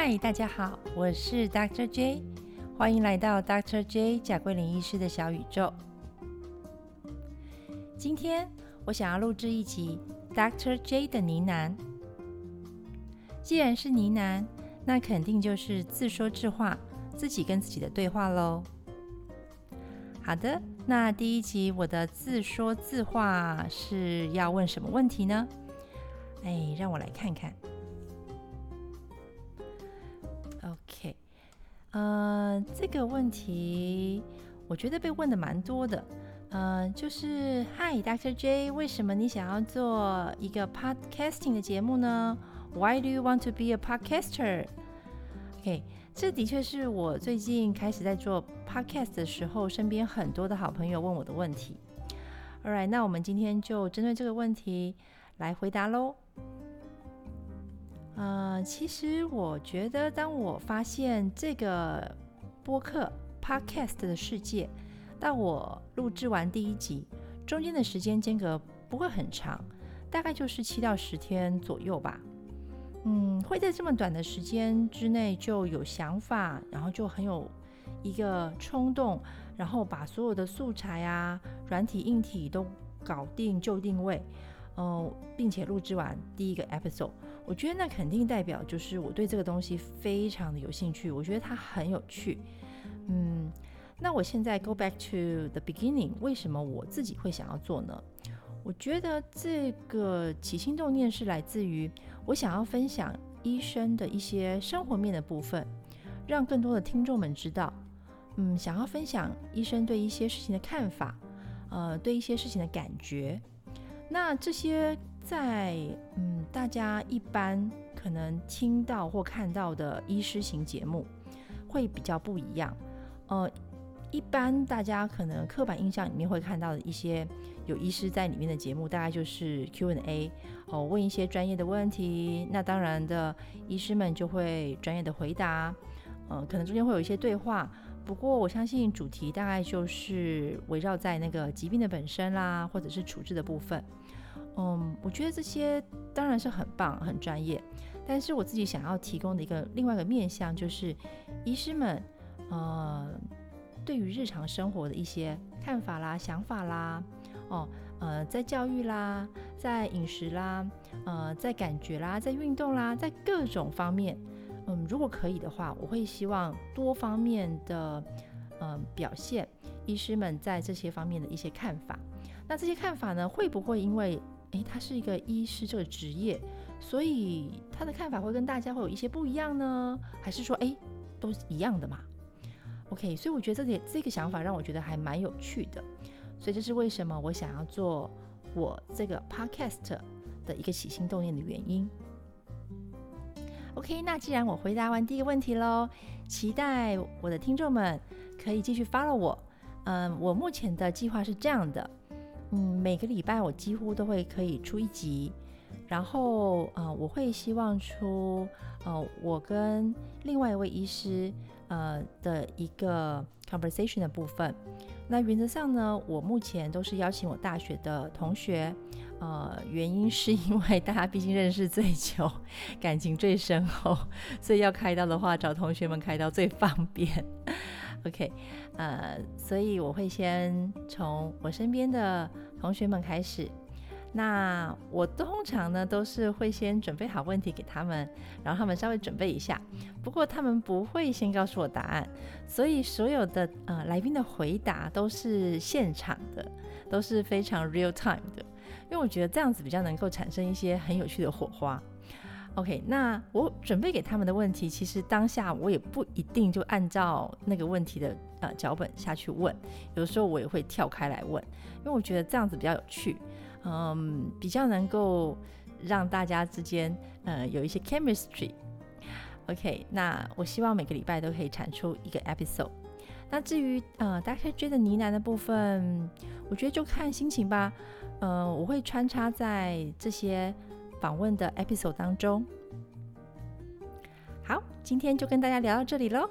嗨，大家好，我是 Dr. J，欢迎来到 Dr. J 贾桂林医师的小宇宙。今天我想要录制一集 Dr. J 的呢喃。既然是呢喃，那肯定就是自说自话，自己跟自己的对话喽。好的，那第一集我的自说自话是要问什么问题呢？哎，让我来看看。呃，这个问题我觉得被问的蛮多的。呃，就是 Hi Dr. J，为什么你想要做一个 Podcasting 的节目呢？Why do you want to be a podcaster？OK，这的确是我最近开始在做 Podcast 的时候，身边很多的好朋友问我的问题。All right，那我们今天就针对这个问题来回答喽。呃，其实我觉得，当我发现这个播客 podcast 的世界，到我录制完第一集，中间的时间间隔不会很长，大概就是七到十天左右吧。嗯，会在这么短的时间之内就有想法，然后就很有一个冲动，然后把所有的素材啊、软体、硬体都搞定就定位。哦，并且录制完第一个 episode，我觉得那肯定代表就是我对这个东西非常的有兴趣，我觉得它很有趣。嗯，那我现在 go back to the beginning，为什么我自己会想要做呢？我觉得这个起心动念是来自于我想要分享医生的一些生活面的部分，让更多的听众们知道。嗯，想要分享医生对一些事情的看法，呃，对一些事情的感觉。那这些在嗯，大家一般可能听到或看到的医师型节目会比较不一样。呃，一般大家可能刻板印象里面会看到的一些有医师在里面的节目，大概就是 Q&A 哦，问一些专业的问题。那当然的，医师们就会专业的回答。嗯，可能中间会有一些对话。不过我相信主题大概就是围绕在那个疾病的本身啦，或者是处置的部分。嗯，我觉得这些当然是很棒、很专业。但是我自己想要提供的一个另外一个面向，就是医师们呃对于日常生活的一些看法啦、想法啦，哦呃，在教育啦、在饮食啦、呃在感觉啦、在运动啦，在各种方面。嗯，如果可以的话，我会希望多方面的，嗯，表现医师们在这些方面的一些看法。那这些看法呢，会不会因为，诶，他是一个医师这个职业，所以他的看法会跟大家会有一些不一样呢？还是说，诶，都是一样的嘛？OK，所以我觉得这点这个想法让我觉得还蛮有趣的。所以这是为什么我想要做我这个 Podcast 的一个起心动念的原因。OK，那既然我回答完第一个问题喽，期待我的听众们可以继续 follow 我。嗯，我目前的计划是这样的，嗯，每个礼拜我几乎都会可以出一集，然后呃，我会希望出呃我跟另外一位医师呃的一个 conversation 的部分。那原则上呢，我目前都是邀请我大学的同学。呃，原因是因为大家毕竟认识最久，感情最深厚，所以要开刀的话，找同学们开刀最方便。OK，呃，所以我会先从我身边的同学们开始。那我通常呢都是会先准备好问题给他们，然后他们稍微准备一下。不过他们不会先告诉我答案，所以所有的呃来宾的回答都是现场的，都是非常 real time 的。因为我觉得这样子比较能够产生一些很有趣的火花。OK，那我准备给他们的问题，其实当下我也不一定就按照那个问题的呃脚本下去问，有的时候我也会跳开来问，因为我觉得这样子比较有趣，嗯，比较能够让大家之间呃有一些 chemistry。OK，那我希望每个礼拜都可以产出一个 episode。那至于呃大家觉得呢喃的部分，我觉得就看心情吧。呃，我会穿插在这些访问的 episode 当中。好，今天就跟大家聊到这里喽。